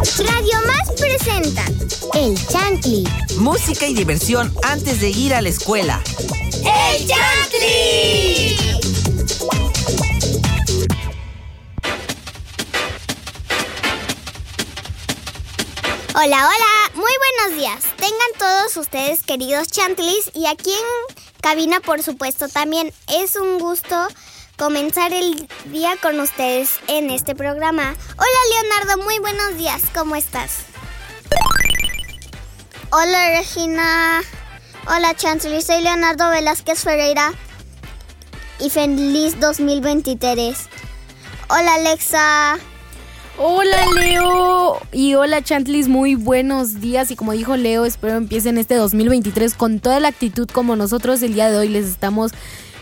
Radio Más presenta El Chantli. Música y diversión antes de ir a la escuela. ¡El Chantli! Hola, hola, muy buenos días. Tengan todos ustedes queridos Chantlis y aquí en cabina por supuesto también. Es un gusto comenzar el día con ustedes en este programa. Hola Leonardo, muy buenos días, ¿cómo estás? Hola Regina, hola Chantley, soy Leonardo Velázquez Ferreira y feliz 2023. Hola Alexa. Hola Leo y hola Chantlis, muy buenos días y como dijo Leo, espero empiecen este 2023 con toda la actitud como nosotros el día de hoy les estamos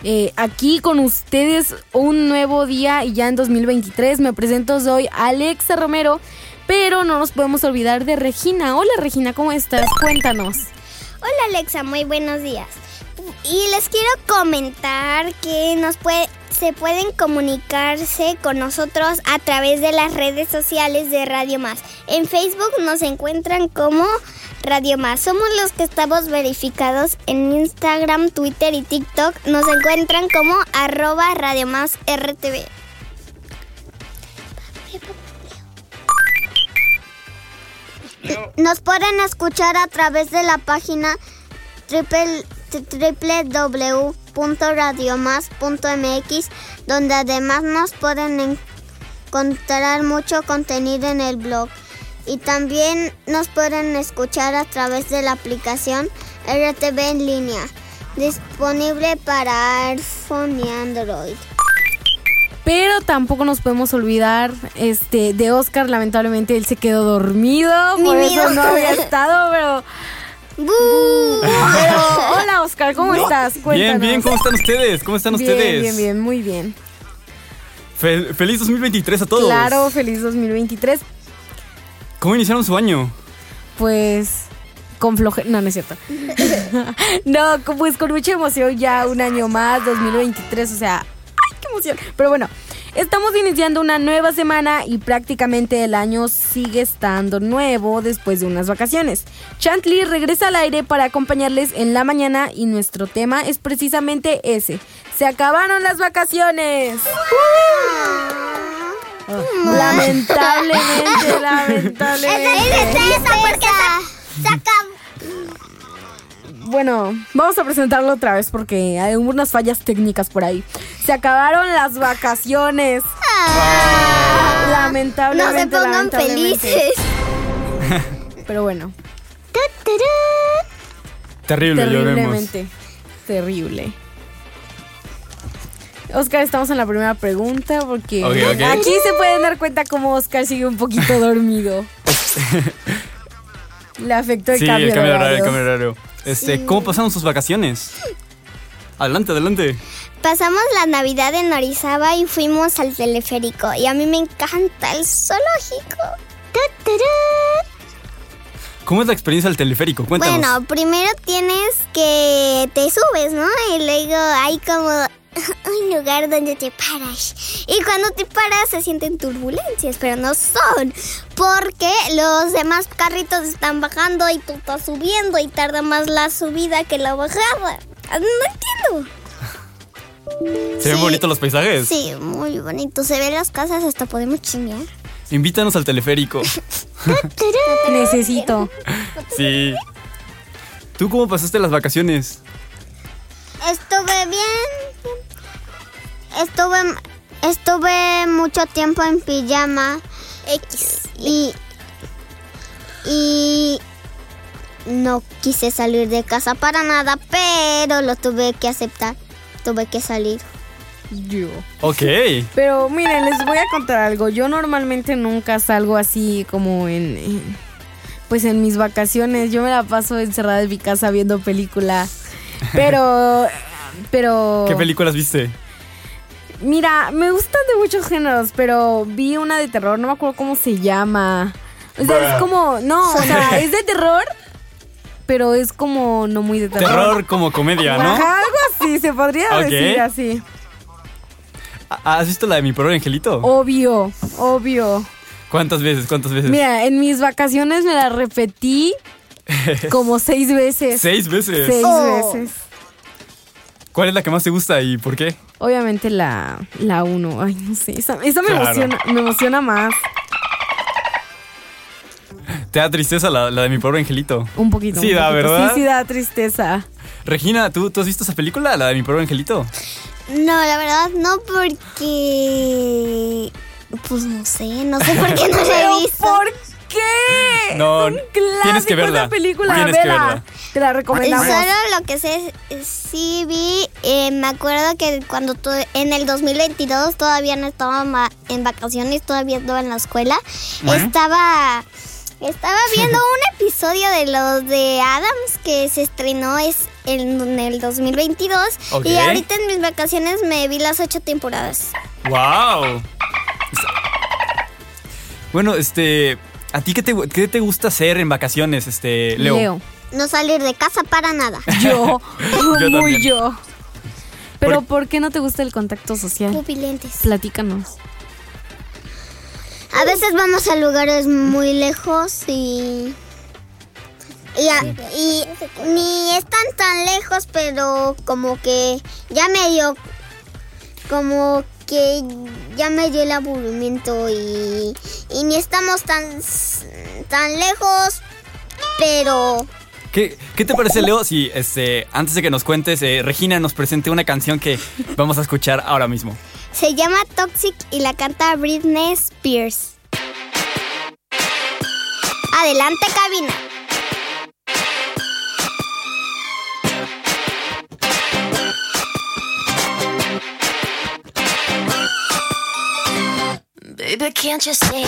eh, aquí con ustedes un nuevo día y ya en 2023 me presento soy Alexa Romero, pero no nos podemos olvidar de Regina. Hola Regina, ¿cómo estás? Cuéntanos. Hola Alexa, muy buenos días. Y les quiero comentar que nos puede, se pueden comunicarse con nosotros a través de las redes sociales de Radio Más. En Facebook nos encuentran como Radio Más. Somos los que estamos verificados en Instagram, Twitter y TikTok. Nos encuentran como arroba Radio Más RTV. Nos pueden escuchar a través de la página www.radiomás.mx, donde además nos pueden encontrar mucho contenido en el blog. Y también nos pueden escuchar a través de la aplicación RTV en línea, disponible para iPhone y Android. Pero tampoco nos podemos olvidar este de Oscar, lamentablemente él se quedó dormido, Mi por eso no había estado, pero ¡Bú! Pero, hola Oscar, ¿cómo estás? Bien, Cuéntanos. bien, ¿cómo están ustedes? ¿Cómo están Bien, ustedes? Bien, bien, muy bien. Fe- feliz 2023 a todos. Claro, feliz 2023. ¿Cómo iniciaron su año? Pues con floje... No, no es cierto. no, pues con mucha emoción ya un año más, 2023, o sea, ¡ay, qué emoción! Pero bueno, estamos iniciando una nueva semana y prácticamente el año sigue estando nuevo después de unas vacaciones. Chantley regresa al aire para acompañarles en la mañana y nuestro tema es precisamente ese. Se acabaron las vacaciones. Lamentablemente, lamentablemente. porque saca Bueno, vamos a presentarlo otra vez porque hay unas fallas técnicas por ahí. Se acabaron las vacaciones. Ah. No Lamentablemente. se pongan felices. Pero bueno, Terrible, terriblemente. Terrible. Oscar, estamos en la primera pregunta porque Ok, ok. aquí se pueden dar cuenta cómo Oscar sigue un poquito dormido. Le afectó el Sí, cambio el cambio horario, el cambio de horario. Este, ¿cómo pasaron sus vacaciones? Adelante, adelante. Pasamos la Navidad en Orizaba y fuimos al teleférico. Y a mí me encanta el zoológico. ¿Cómo es la experiencia del teleférico? Cuéntanos. Bueno, primero tienes que te subes, ¿no? Y luego hay como un lugar donde te paras. Y cuando te paras se sienten turbulencias, pero no son. Porque los demás carritos están bajando y tú estás subiendo y tarda más la subida que la bajada. Ah, No entiendo. ¿Se ven sí. bonitos los paisajes? Sí, muy bonito. Se ven las casas, hasta podemos chingar. Invítanos al teleférico. Necesito. sí. ¿Tú cómo pasaste las vacaciones? Estuve mucho tiempo en pijama. X. Y. Y. No quise salir de casa para nada, pero lo tuve que aceptar. Tuve que salir. Yo. Ok. Pero miren, les voy a contar algo. Yo normalmente nunca salgo así como en, en- pues en mis vacaciones. Yo me la paso encerrada en mi casa viendo películas. Pero pero ¿Qué películas viste? Mira, me gustan de muchos géneros, pero vi una de terror, no me acuerdo cómo se llama. O sea, es como, no, o sea, es de terror, pero es como no muy de terror. Terror como comedia, ¿no? Ajá, algo así, se podría decir así. ¿Has visto la de mi pobre angelito? Obvio, obvio. ¿Cuántas veces? ¿Cuántas veces? Mira, en mis vacaciones me la repetí como seis veces. Seis veces. Seis Oh. veces. ¿Cuál es la que más te gusta y por qué? Obviamente la, la uno. Ay, no sé. Esa, esa me, Claro. emociona, me emociona más. ¿Te da tristeza la, la de mi pobre angelito? Un poquito. Sí, un da, poquito. ¿verdad? Sí, sí, da tristeza. Regina, ¿tú, ¿tú has visto esa película, la de mi pobre angelito? No, la verdad no porque... Pues no sé, no sé por qué no la ¿Pero he visto. por qué? No, Es un tienes que verla. esa película, Tienes que verla. Te la recomendamos. Solo lo que sé, sí vi, eh, me acuerdo que cuando tu- en el 2022 todavía no estaba ma- en vacaciones, todavía estaba en la escuela, estaba estaba viendo un episodio de los de Adams que se estrenó es en, en el 2022 Ok. y ahorita en mis vacaciones me vi las ocho temporadas. ¡Wow! Bueno, este. ¿A ti qué te, qué te gusta hacer en vacaciones, este, Leo? Leo. No salir de casa para nada. Yo. Yo muy también. yo. Pero Por- ¿por qué no te gusta el contacto social? Pupilentes. Platícanos. A veces vamos a lugares muy lejos y. Y, a- y ni están tan lejos, pero como que ya me dio. Como que ya me dio el aburrimiento y. Y ni estamos tan. tan lejos, pero. ¿Qué, qué te parece, Leo, si este, antes de que nos cuentes, eh, Regina nos presente una canción que vamos a escuchar ahora mismo? Se llama Toxic y la canta Britney Spears. Adelante, cabina. Can't you see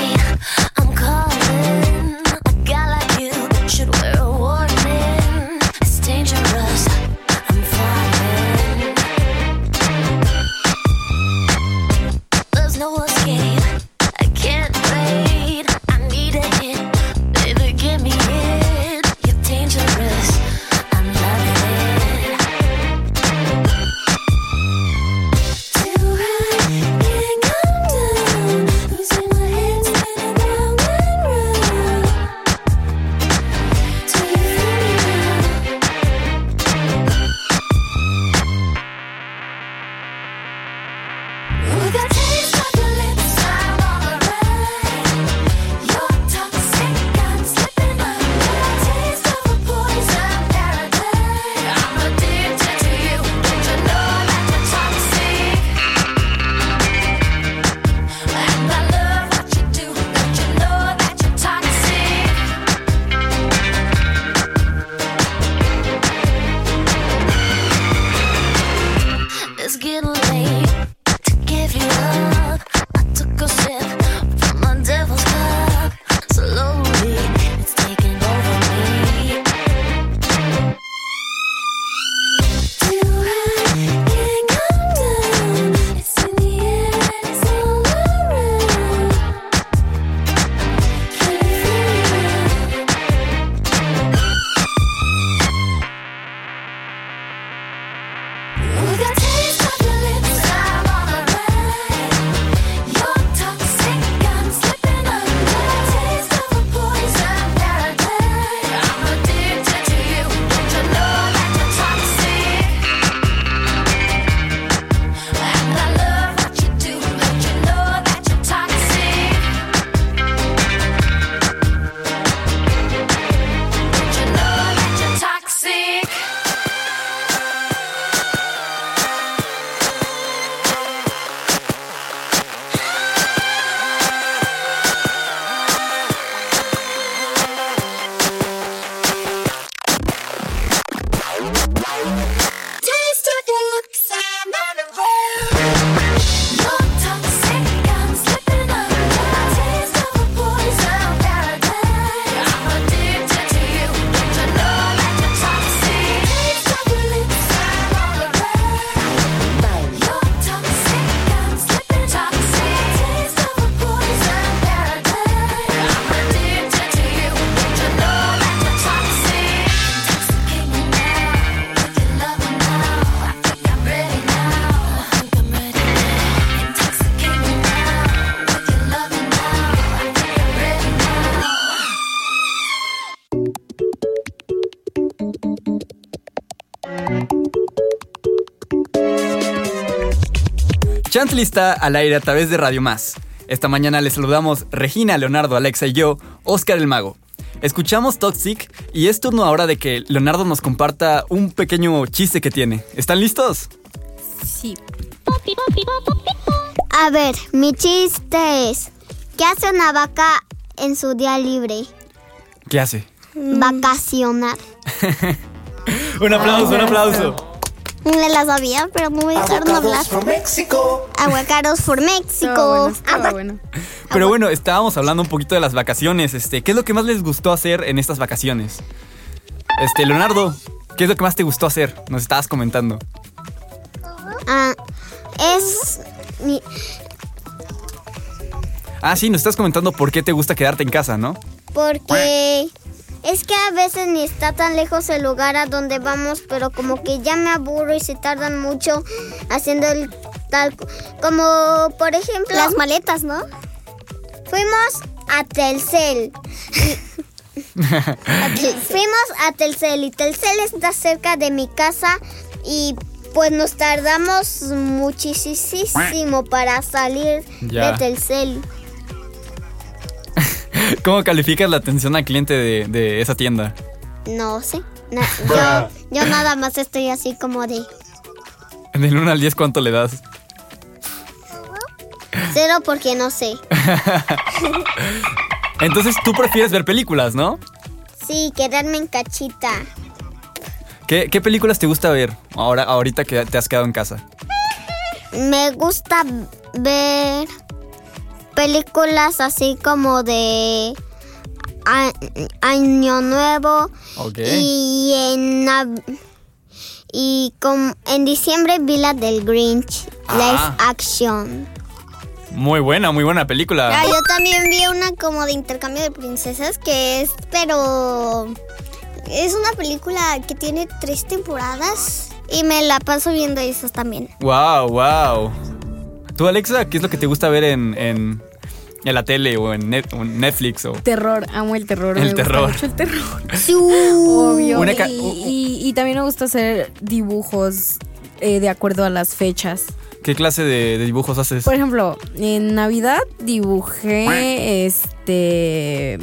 Está al aire a través de Radio Más. Esta mañana les saludamos Regina, Leonardo, Alexa y yo, Oscar el Mago. Escuchamos Toxic y es turno ahora de que Leonardo nos comparta un pequeño chiste que tiene. ¿Están listos? Sí. A ver, mi chiste es, ¿qué hace una vaca en su día libre? ¿Qué hace? Vacacionar. Un aplauso, un aplauso. Me la sabía, pero no me dejaron hablar. Aguacaros for México. Estaba bueno, bueno. Pero bueno, estábamos hablando un poquito de las vacaciones. Este, ¿qué es lo que más les gustó hacer en estas vacaciones? Este, Leonardo, ¿qué es lo que más te gustó hacer? Nos estabas comentando. Ah, es mi, Ah, sí, nos estás comentando por qué te gusta quedarte en casa, ¿no? porque es que a veces ni está tan lejos el lugar a donde vamos, pero como que ya me aburro y se tardan mucho haciendo el tal como por ejemplo las maletas, ¿no? Fuimos a Telcel. Fuimos a Telcel y Telcel está cerca de mi casa y pues nos tardamos muchísimo para salir Ya. de Telcel. ¿Cómo calificas la atención al cliente de, de esa tienda? No sé. Na- yo, yo nada más estoy así como de Del 1 al 10, ¿cuánto le das? cero porque no sé. Entonces tú prefieres ver películas, ¿no? Sí, quedarme en cachita. ¿Qué, qué películas te gusta ver ahora, ahorita que te has quedado en casa? Me gusta ver películas así como de a- Año Nuevo Ok. y en y com- en diciembre vi la del Grinch, Ah. live action. Muy buena, muy buena película. Ah, yo también vi una como de intercambio de princesas que es, pero es una película que tiene tres temporadas y me la paso viendo esas también. Wow, wow. ¿Tú, Alexa, qué es lo que te gusta ver en, en, en la tele o en, Net- Netflix? O... Terror, amo el terror. El me gusta terror. mucho el terror. Uh, Obvio. Una ca- y, y- y también me gusta hacer dibujos eh, de acuerdo a las fechas. ¿Qué clase de, de dibujos haces? Por ejemplo, en Navidad dibujé este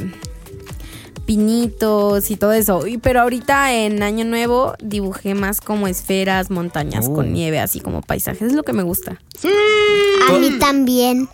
pinitos y todo eso. Y- Pero ahorita en Año Nuevo dibujé más como esferas, montañas Uh. con nieve, así como paisajes. Es lo que me gusta. A mí también.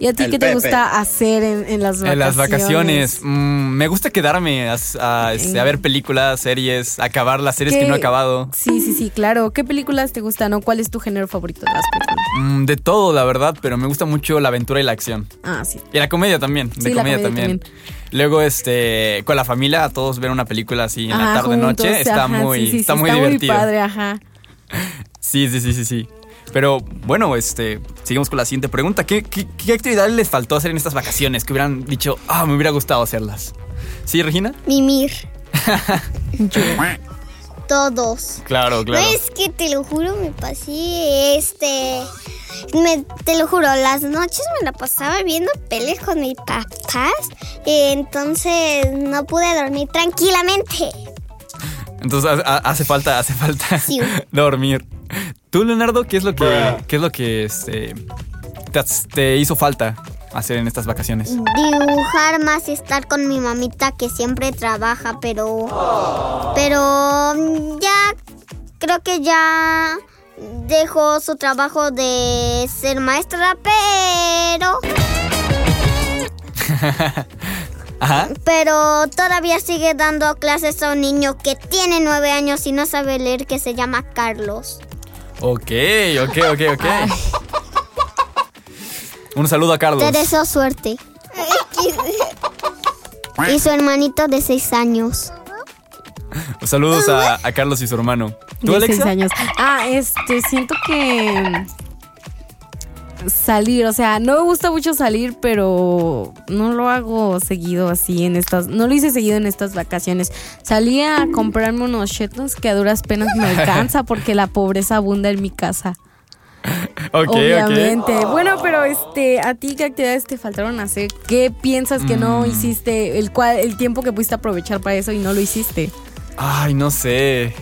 ¿Y a ti El qué te Pepe. gusta hacer en, en las vacaciones? En las vacaciones. mm, me gusta quedarme a, a, este, a ver películas, series, acabar las series que no he acabado. Sí, sí, sí, claro. ¿Qué películas te gustan o cuál es tu género favorito de las películas? Mm, de todo, la verdad, pero me gusta mucho la aventura y la acción. Ah, sí. Y la comedia también, de Sí, la comedia, comedia también. también. Luego, este, con la familia, a todos ver una película así en la Ajá, tarde juntos, noche, está ajá, muy, sí, sí, sí, está muy divertido. padre, ajá. Sí, sí, sí, sí, sí. Pero bueno, este, sigamos con la siguiente pregunta. ¿Qué, qué, qué actividades les faltó hacer en estas vacaciones que hubieran dicho, ah, me hubiera gustado hacerlas? ¿Sí, Regina? Mimir. Todos. Claro, claro. No es que te lo juro, me pasé este. Me, te lo juro, las noches me la pasaba viendo pelis con mis papás. Y entonces no pude dormir tranquilamente. Entonces ha- ha- hace falta, hace falta Sí. dormir. Tú, Leonardo, ¿qué es lo que, qué es lo que este, te, te hizo falta hacer en estas vacaciones? Dibujar más y estar con mi mamita que siempre trabaja, pero. Pero ya. Creo que ya dejó su trabajo de ser maestra, pero. Ajá. Pero todavía sigue dando clases a un niño que tiene nueve años y no sabe leer, que se llama Carlos. Ok, ok, ok, ok. Un saludo a Carlos. Te deseo suerte. y su hermanito de seis años. Saludos a, a Carlos y su hermano. ¿Tú, 16 Alexa? años. Ah, este, siento que salir, o sea, no me gusta mucho salir, pero no lo hago seguido así en estas, no lo hice seguido en estas vacaciones. Salí a comprarme unos chetos que a duras penas me alcanza porque la pobreza abunda en mi casa. Ok, ok. Obviamente. Bueno, pero este, ¿a ti qué actividades te faltaron hacer? ¿Qué piensas que no Mm. hiciste? El cual, el tiempo que pudiste aprovechar para eso y no lo hiciste. Ay, no sé.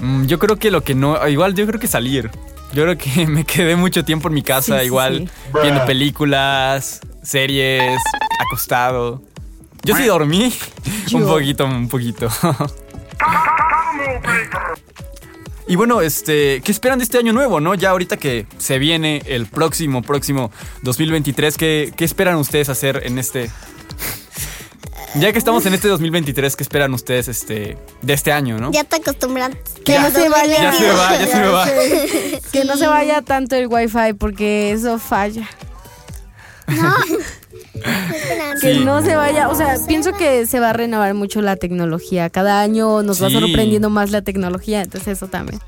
Mm, yo creo que lo que no. Igual, yo creo que salir. Yo creo que me quedé mucho tiempo en mi casa, Sí, igual, sí. viendo películas, series, acostado. Yo sí dormí un poquito, un poquito. Y bueno, este, ¿qué esperan de este año nuevo, no? Ya ahorita que se viene el próximo, próximo 2023, ¿qué, qué esperan ustedes hacer en este... Ya que estamos en este 2023, ¿qué esperan ustedes este, de este año, no? Ya te acostumbras. Que no se vaya. Ya se me va, ya se me va. Que no se vaya tanto el wifi porque eso falla. Que Sí. no se vaya, o sea, pienso que se va a renovar mucho la tecnología. Cada año nos va sorprendiendo más la tecnología, entonces eso también.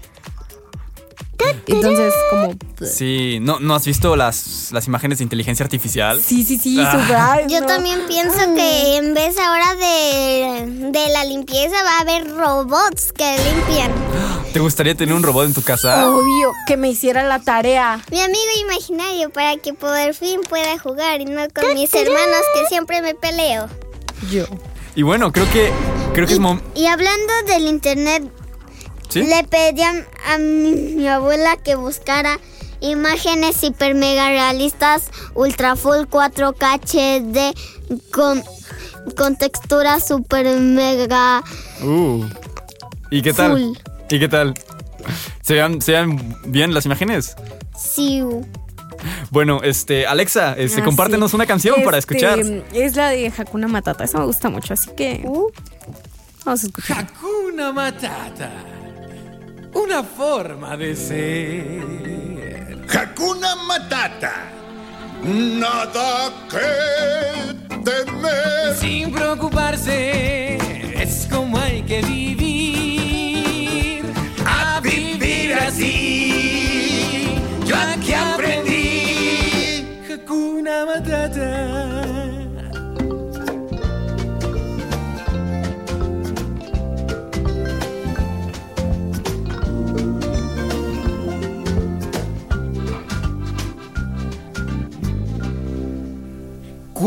Entonces, como... Sí, ¿no, ¿no has visto las, las imágenes de inteligencia artificial? Sí, sí, sí, Ah. Yo no. también pienso que en vez ahora de, de la limpieza va a haber robots que limpian. ¿Te gustaría tener un robot en tu casa? Obvio, que me hiciera la tarea. Mi amigo imaginario para que por fin pueda jugar y no con mis hermanos que siempre me peleo. Yo. Y bueno, creo que creo que es mom- Y hablando del internet, ¿Sí? le pedí a, a mi, mi abuela que buscara imágenes hiper mega realistas, ultra full 4K HD con, con textura super mega Uh. ¿Y qué tal? Full. ¿Y qué tal? ¿Se vean, se vean bien las imágenes? siu. Bueno, este, Alexa, este, Ah, compártenos sí. una canción para Este, escuchar. Es la de Hakuna Matata, esa me gusta mucho, así que Uh. vamos a escuchar. Hakuna Matata. Una forma de ser. Hakuna Matata. Nada que temer. Sin preocuparse, es como hay que vivir.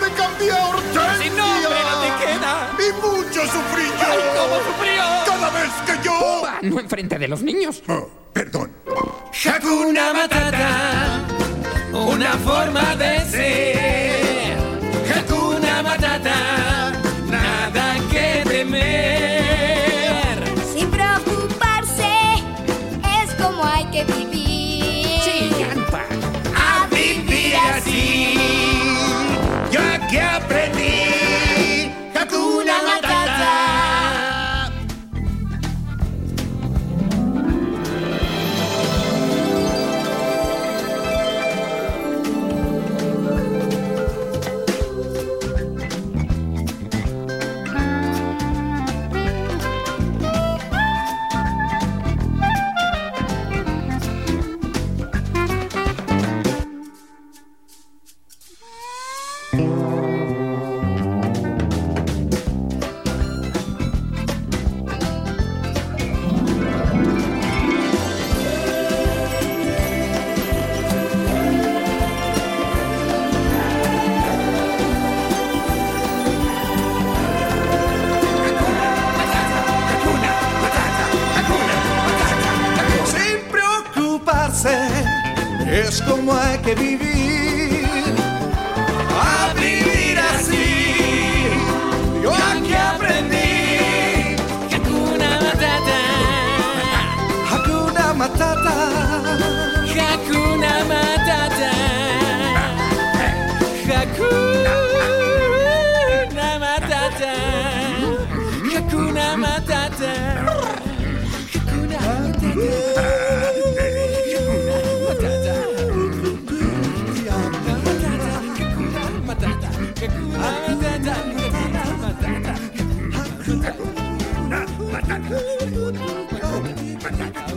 Nombre cambié a Hortensia. Sin nombre no te queda. Y mucho sufrí yo. ¡Ay, cómo sufrió! Cada vez que yo... No enfrente de los niños. Oh, perdón. Hakuna Matata, una forma de ser.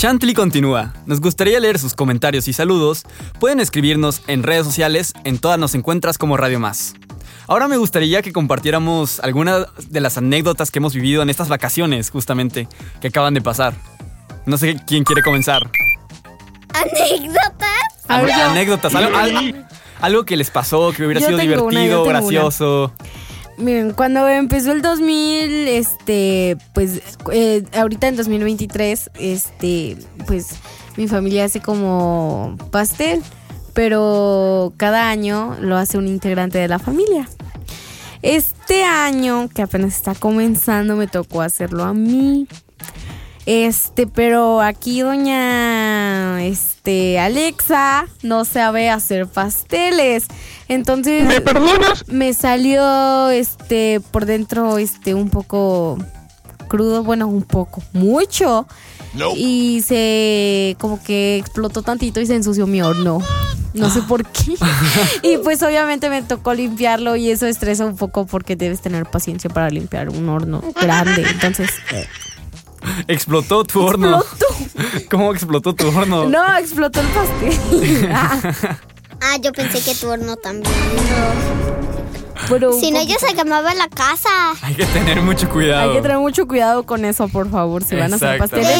Chantley continúa. Nos gustaría leer sus comentarios y saludos. Pueden escribirnos en redes sociales, en todas nos encuentras como Radio Más. Ahora me gustaría que compartiéramos algunas de las anécdotas que hemos vivido en estas vacaciones, justamente, que acaban de pasar. No sé quién quiere comenzar. ¿Anécdotas? A ver, yo. anécdotas, algo, al- algo que les pasó, que hubiera Yo sido una, divertido, una. Miren, cuando empezó el 2000, este, pues, eh, ahorita en 2023, este, pues, mi familia hace como pastel, pero cada año lo hace un integrante de la familia. Este año, que apenas está comenzando, me tocó hacerlo a mí. Este, pero aquí doña este Alexa no sabe hacer pasteles. Entonces ¿Me perdonas? Me salió este por dentro este un poco crudo, bueno, un poco, mucho. Y se como que explotó tantito y se ensució mi horno. No sé por qué. y pues obviamente me tocó limpiarlo y eso estresa un poco porque debes tener paciencia para limpiar un horno grande. Entonces, Explotó tu horno. ¿Cómo explotó tu horno? no, explotó el pastel. Ah, yo pensé que tu horno también. Pero Si no, ya se quemaba la casa. Hay que tener mucho cuidado. Hay que tener mucho cuidado con eso, por favor, si van a hacer pasteles.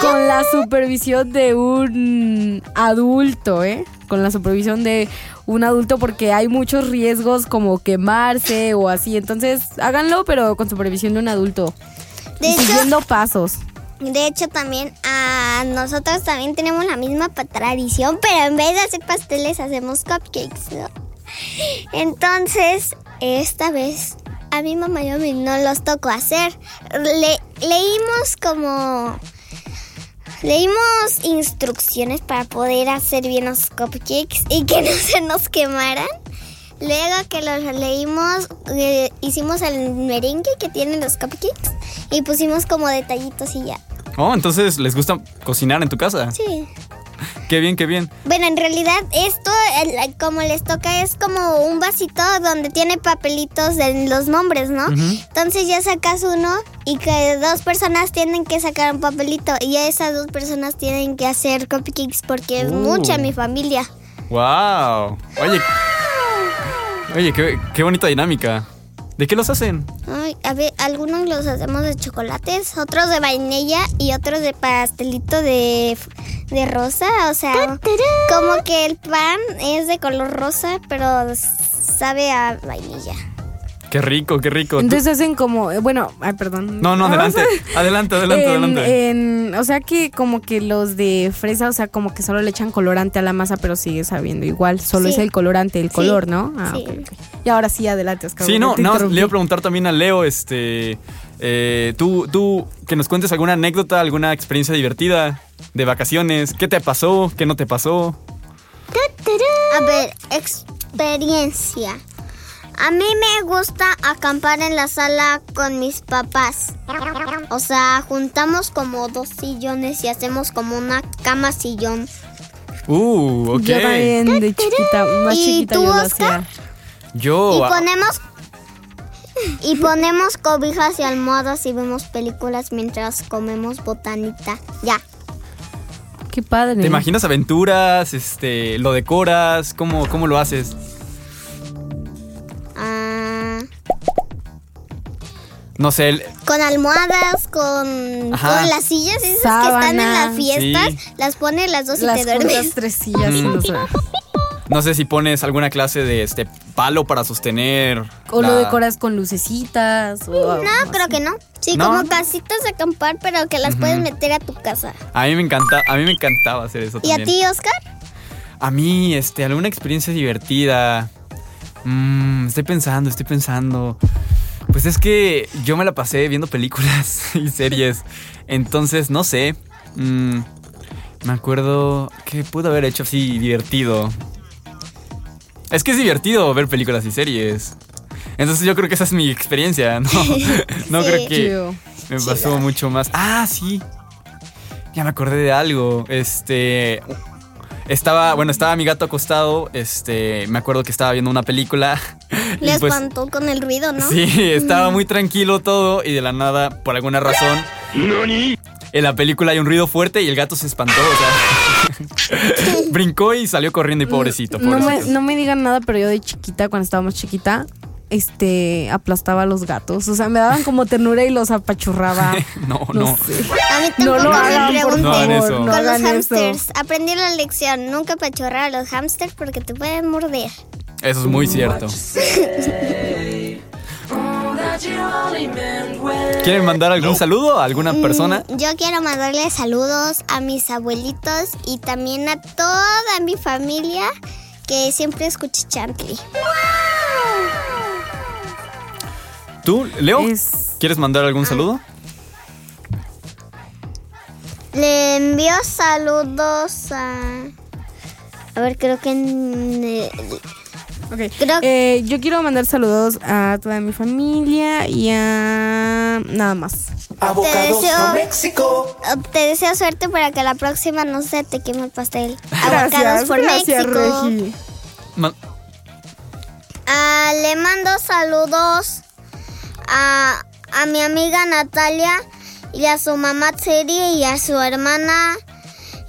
Con la supervisión de un adulto, ¿eh? Con la supervisión de un adulto porque hay muchos riesgos como quemarse o así. Entonces, háganlo, pero con supervisión de un adulto. De y hecho- siguiendo pasos. De hecho, también a nosotros también tenemos la misma tradición, pero en vez de hacer pasteles hacemos cupcakes. Entonces, esta vez a mi mamá y a mí no los tocó hacer. Le- leímos como... Leímos instrucciones para poder hacer bien los cupcakes y que no se nos quemaran. Luego que los leímos, eh, hicimos el merengue que tienen los cupcakes y pusimos como detallitos y ya. Oh, entonces les gusta cocinar en tu casa. Sí. Qué bien, qué bien. Bueno, en realidad esto, el- como les toca, es como un vasito donde tiene papelitos de los nombres, ¿no? Entonces ya sacas uno y que dos personas tienen que sacar un papelito y esas dos personas tienen que hacer cupcakes porque es Uh. mucha mi familia. Wow. Oye. Oye, qué, qué bonita dinámica. ¿De qué los hacen? Ay, a ver, algunos los hacemos de chocolates, otros de vainilla y otros de pastelito de, de rosa. O sea, como que el pan es de color rosa, pero sabe a vainilla. Qué rico, qué rico. Entonces hacen como, bueno, ay, perdón. No, no, adelante. Adelante, adelante, En- adelante. en- o sea que como que los de fresa, o sea, como que solo le echan colorante a la masa, pero sigue sabiendo igual. Solo Sí. es el colorante, el Sí. color, ¿no? Ah, Sí. Y ahora sí, adelante, Oscar. Sí, no, no, le iba a preguntar también a Leo, este, eh, tú, tú, que nos cuentes alguna anécdota, alguna experiencia divertida de vacaciones, ¿qué te pasó, qué no te pasó? A ver, experiencia. A mí me gusta acampar en la sala con mis papás. O sea, juntamos como dos sillones y hacemos como una cama sillón. Uh, ok. Yo también de chiquita, más ¿Y chiquita tú, yo lo Oscar? hacía. Yo, Y ah, ponemos y ponemos cobijas y almohadas y vemos películas mientras comemos botanita. Ya. Qué padre. ¿te imaginas aventuras, este, lo decoras, cómo, cómo lo haces? No sé, el- con almohadas, con, con las sillas esas que están en las fiestas, Sí. las pones las dos y Las te duermes. juntas tres sillas. y no sé. no sé si pones alguna clase de este palo para sostener. O lo decoras con lucecitas. O algo No, creo así. que no. Sí, ¿No? como casitas de acampar, pero que las puedes meter a tu casa. A mí me encanta, a mí me encantaba hacer eso ¿Y a ti, Oscar? A mí, este, alguna experiencia divertida. Mm, estoy pensando, estoy pensando. Pues es que yo me la pasé viendo películas y series. Entonces, no sé. Mm, me acuerdo que pude haber hecho así divertido. Es que es divertido ver películas y series. Entonces yo creo que esa es mi experiencia, ¿no? No Sí. creo que me pasó mucho más. Ah, sí. Ya me acordé de algo. Este. Estaba, bueno, estaba mi gato acostado. Este, me acuerdo que estaba viendo una película. Le pues, espantó con el ruido, ¿no? Sí, estaba muy tranquilo todo y de la nada, por alguna razón, en la película hay un ruido fuerte y el gato se espantó, o sea, brincó y salió corriendo y pobrecito, No me, pobrecito. no me digan nada, pero yo de chiquita, cuando estaba más chiquita, este, aplastaba a los gatos. O sea, me daban como ternura y los apachurraba. No, No, no. sé. A mí No tampoco lo me hagan, por pregunten. No hagan eso. favor, no Con los hamsters. Aprendí la lección. Nunca pachorrar a los hamsters porque te pueden morder. Eso es muy cierto. ¿Quieren mandar algún saludo a alguna persona? Mm, Yo quiero mandarle saludos a mis abuelitos y también a toda mi familia que siempre escucha Chantley. ¿Tú, Leo? Es- ¿Quieres mandar algún saludo? Le envío saludos a... A ver, creo que... en- eh, Ok. Creo- Eh, yo quiero mandar saludos a toda mi familia y a nada más. Te deseo, te deseo suerte para que la próxima no se te queme el pastel. Avocados Gracias, por gracias, México. Regi. Ma- Ah, le mando saludos a, a mi amiga Natalia y a su mamá Tseri y a su hermana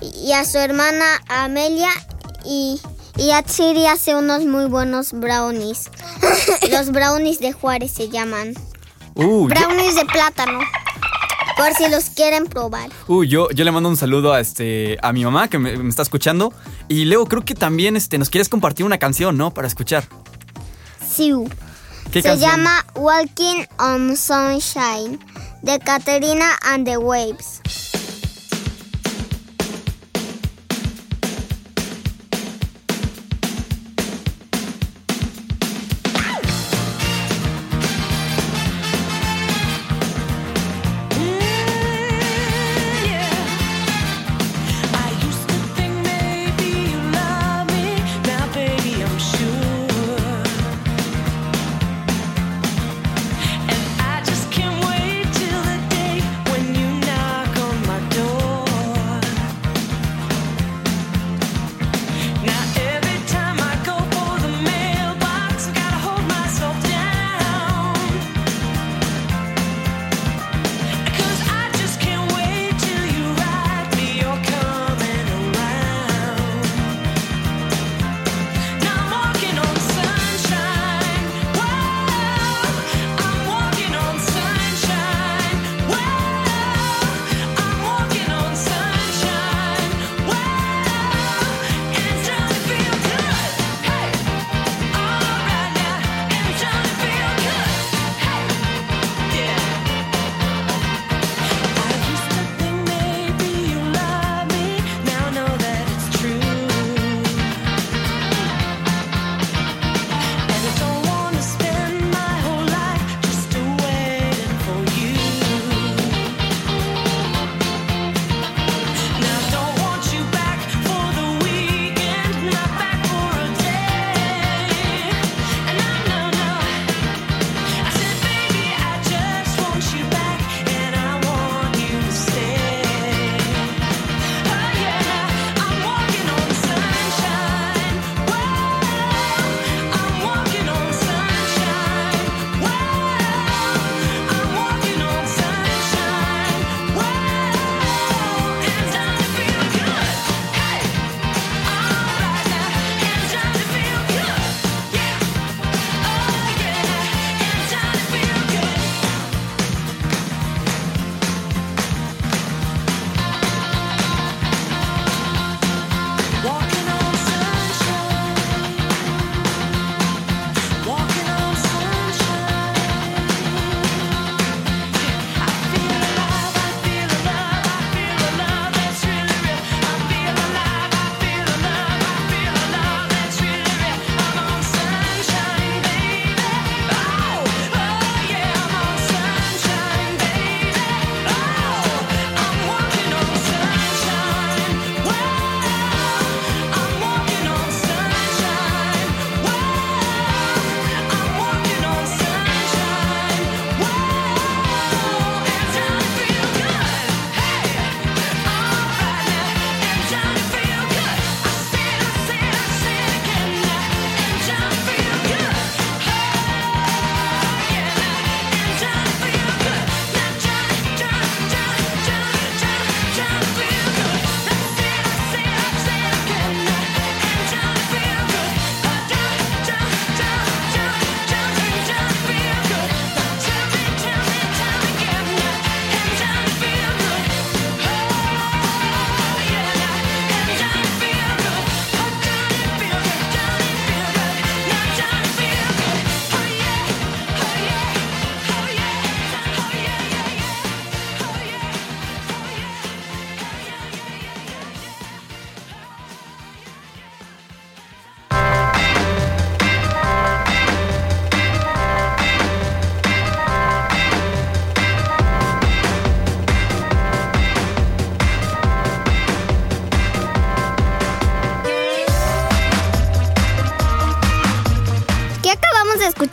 y a su hermana Amelia y, y a Tsiri hace unos muy buenos brownies. Los brownies de Juárez se llaman. Uh, yo, Brownies de plátano. Por si los quieren probar. uh, yo, yo le mando un saludo a este a mi mamá que me, me está escuchando. Y Leo, creo que también este, nos quieres compartir una canción, ¿no? Para escuchar. Siu. ¿Qué Se canción? llama Walking on Sunshine de Caterina and the Waves.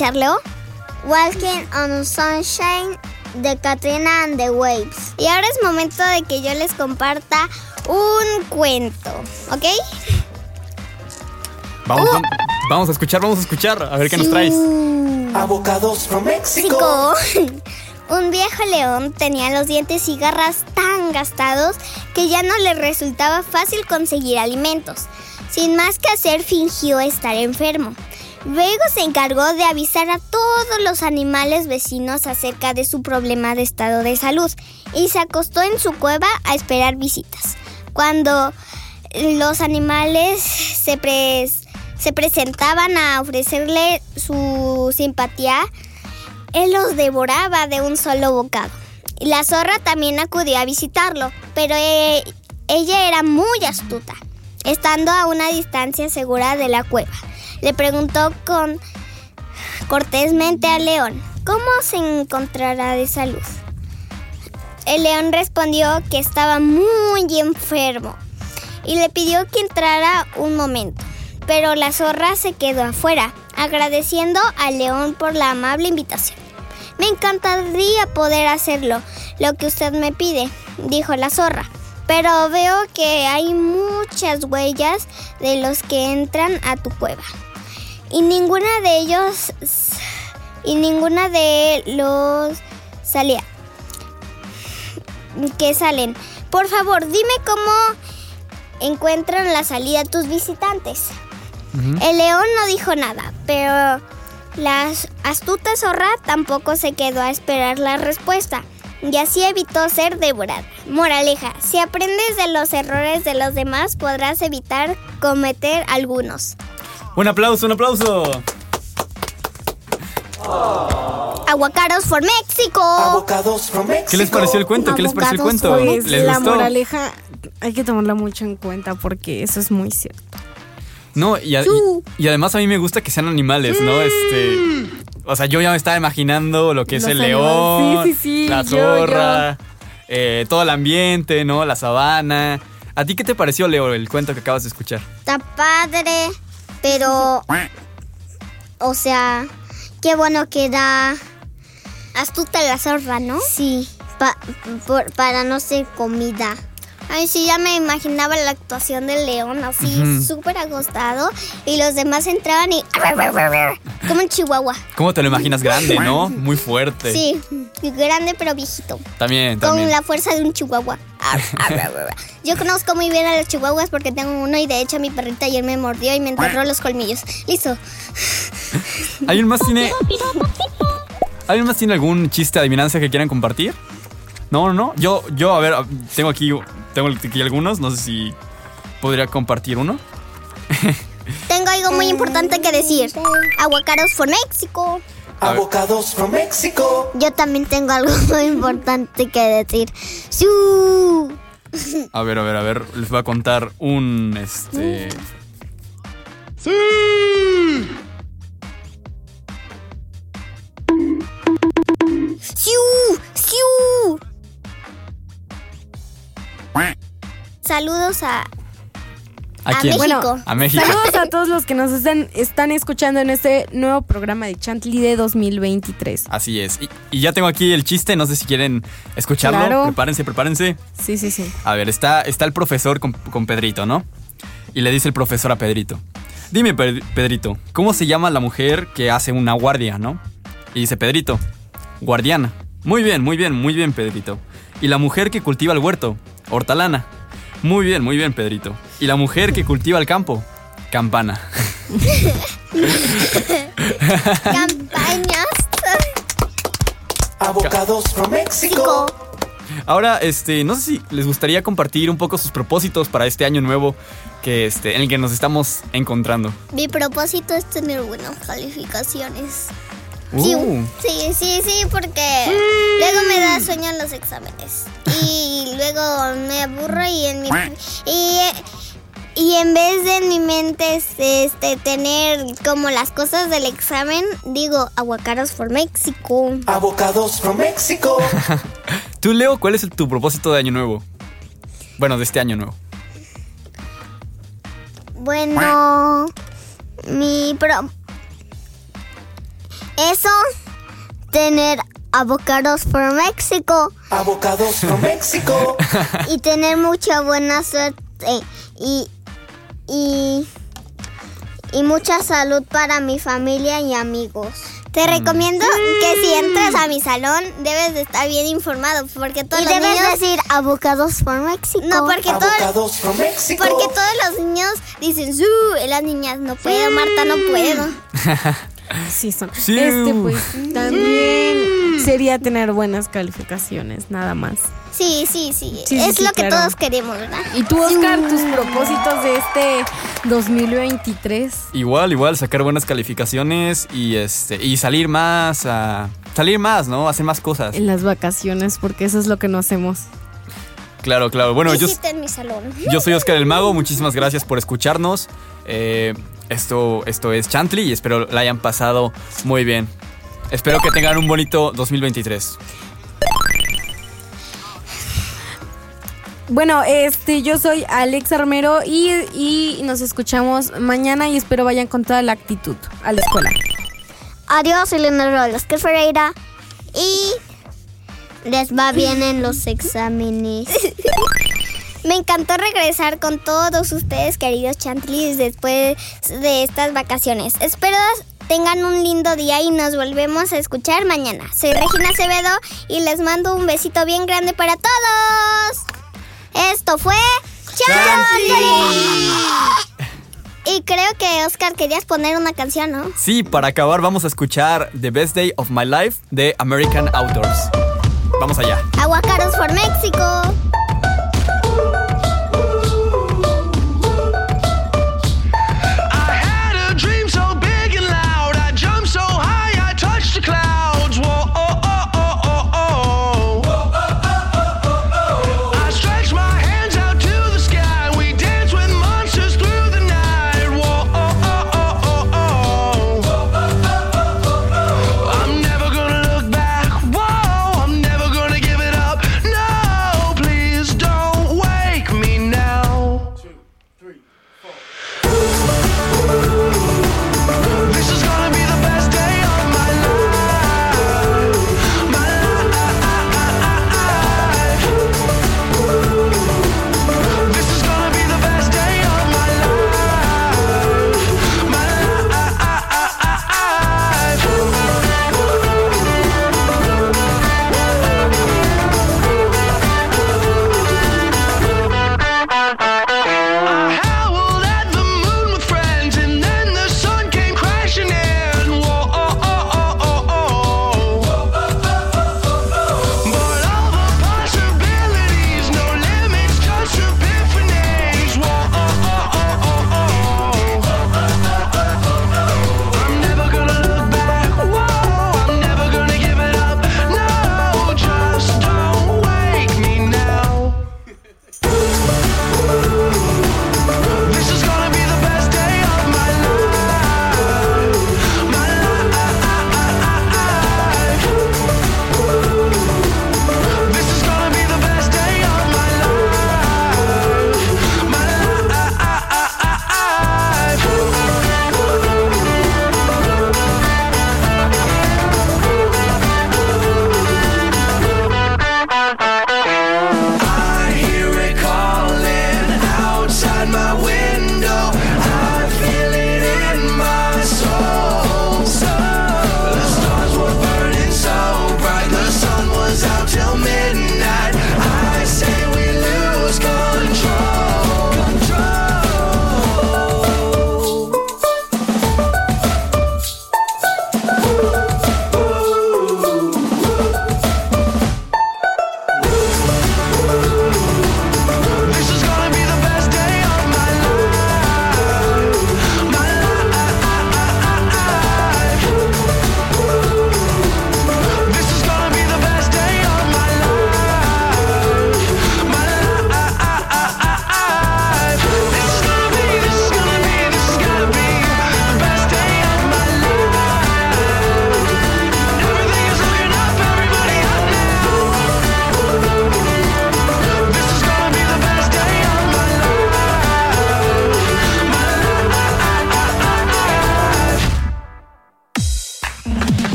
Escucharlo. Walking on Sunshine de Katrina and the Waves. Y ahora es momento de que yo les comparta un cuento, ¿ok? Vamos, vamos, vamos a escuchar, vamos a escuchar. A ver qué nos traes. Avocados from México. Un viejo león tenía los dientes y garras tan gastados que ya no le resultaba fácil conseguir alimentos. Sin más que hacer, fingió estar enfermo. Luego se encargó de avisar a todos los animales vecinos acerca de su problema de estado de salud y se acostó en su cueva a esperar visitas. Cuando los animales se, pres- se presentaban a ofrecerle su simpatía, él los devoraba de un solo bocado. La zorra también acudió a visitarlo, pero eh, ella era muy astuta. Estando a una distancia segura de la cueva, le preguntó con cortésmente al león, ¿cómo se encontrará de salud? El león respondió que estaba muy enfermo y le pidió que entrara un momento. Pero la zorra se quedó afuera, agradeciendo al león por la amable invitación. Me encantaría poder hacerlo, lo que usted me pide, dijo la zorra. Pero veo que hay muchas huellas de los que entran a tu cueva. Y ninguna de ellos y ninguna de los salía que salen. Por favor, dime cómo encuentran la salida tus visitantes. El león no dijo nada, pero la astuta zorra tampoco se quedó a esperar la respuesta y así evitó ser devorada. Moraleja, si aprendes de los errores de los demás podrás evitar cometer algunos. Un aplauso, un aplauso. Aguacaros for México. Avocados from México. ¿Qué les pareció el cuento? ¿Qué les pareció el cuento? Pues ¿Les la gustó? moraleja hay que tomarla mucho en cuenta porque eso es muy cierto. No, y, a- y- y además a mí me gusta que sean animales, ¿no? Este. O sea, yo ya me estaba imaginando lo que es Los el animales. león, Sí, sí, sí, la yo, zorra, eh, todo el ambiente, ¿no? La sabana. ¿A ti qué te pareció, Leo, el cuento que acabas de escuchar? Está padre, pero... O sea, qué bueno que da... Astuta la zorra, ¿no? Sí, pa- por- para no ser comida. Ay, sí, ya me imaginaba la actuación del león así, Ujú. súper acostado. Y los demás entraban y... Como en Chihuahua. ¿Cómo te lo imaginas grande, no? Muy fuerte. Sí, grande pero viejito. También, Con también. la fuerza de un chihuahua. Yo conozco muy bien a los chihuahuas porque tengo uno y de hecho mi perrita ayer me mordió y me enterró los colmillos. Listo. ¿Alguien más tiene. ¿Alguien más tiene algún chiste de adivinanza que quieran compartir? No, no, no. Yo, yo, a ver, tengo aquí, tengo aquí algunos. No sé si podría compartir uno. Tengo algo muy importante que decir. Aguacaros for México. Avocados from México. Yo también tengo algo muy importante que decir. ¡Siu! A ver, a ver, a ver. Les voy a contar un. Este. ¡Sí! ¡Siu! ¡Siu! Saludos a, ¿A A quién? México. a México. Saludos a todos los que nos están, están escuchando en este nuevo programa de Chantley de 2023. Así es. Y, y ya tengo aquí el chiste. No sé si quieren escucharlo. Claro. Prepárense, prepárense. Sí, sí, sí. A ver, está, está el profesor con, con Pedrito, ¿no? Y le dice el profesor a Pedrito. Dime, Pe- Pedrito, ¿cómo se llama la mujer que hace una guardia, no? Y dice Pedrito, guardiana. Muy bien, muy bien, muy bien, Pedrito. Y la mujer que cultiva el huerto, hortalana. Muy bien, muy bien, Pedrito. Y la mujer que cultiva el campo, campana. campañas. Avocados from México. Ahora, este, no sé si les gustaría compartir un poco sus propósitos para este año nuevo que este, en el que nos estamos encontrando. Mi propósito es tener buenas calificaciones. Uh. Sí, sí, sí, sí, porque luego me da sueño en los exámenes. Y luego me aburro y en mi y, y en vez de en mi mente este, este, tener como las cosas del examen, digo aguacaros for México. Avocados from México. Tú, Leo, ¿cuál es tu propósito de año nuevo? Bueno, de este año nuevo. Bueno, mi pro eso, tener avocados por México Avocados from Mexico. y tener mucha buena suerte y, y, y mucha salud para mi familia y amigos. Te recomiendo que si entras a mi salón debes de estar bien informado porque todos Y los debes niños decir avocados por México. no porque todos from Mexico. porque todos los niños dicen "Su", y las niñas no puedo Marta no puedo Sí, son. Sí. Este, pues, también sería tener buenas calificaciones, nada más. Sí sí sí, es sí, lo que claro. todos queremos verdad ¿Y tú, Oscar, tus propósitos de este 2023? Igual, igual, sacar buenas calificaciones y este y salir más a salir más, ¿no? Hacer más cosas. En las vacaciones, porque eso es lo que no hacemos. Claro, claro. Bueno, yo, mi salón yo soy Oscar el Mago. Muchísimas gracias por escucharnos. Eh, esto, esto es Chantley y espero la hayan pasado muy bien. Espero que tengan un bonito 2023. Bueno, este, yo soy Alex Armero y, y nos escuchamos mañana y espero vayan con toda la actitud a la escuela. adiós Elena Rolos que Ferreira y les va bien en los exámenes Me encantó regresar con todos ustedes, queridos chantlis, después de estas vacaciones. Espero tengan un lindo día y nos volvemos a escuchar mañana. Soy Regina Acevedo y les mando un besito bien grande para todos. Esto fue Chantley. Y creo que Oscar querías poner una canción, ¿no? Sí, para acabar vamos a escuchar The Best Day of My Life de American Outdoors. Vamos allá. Aguacaros for México.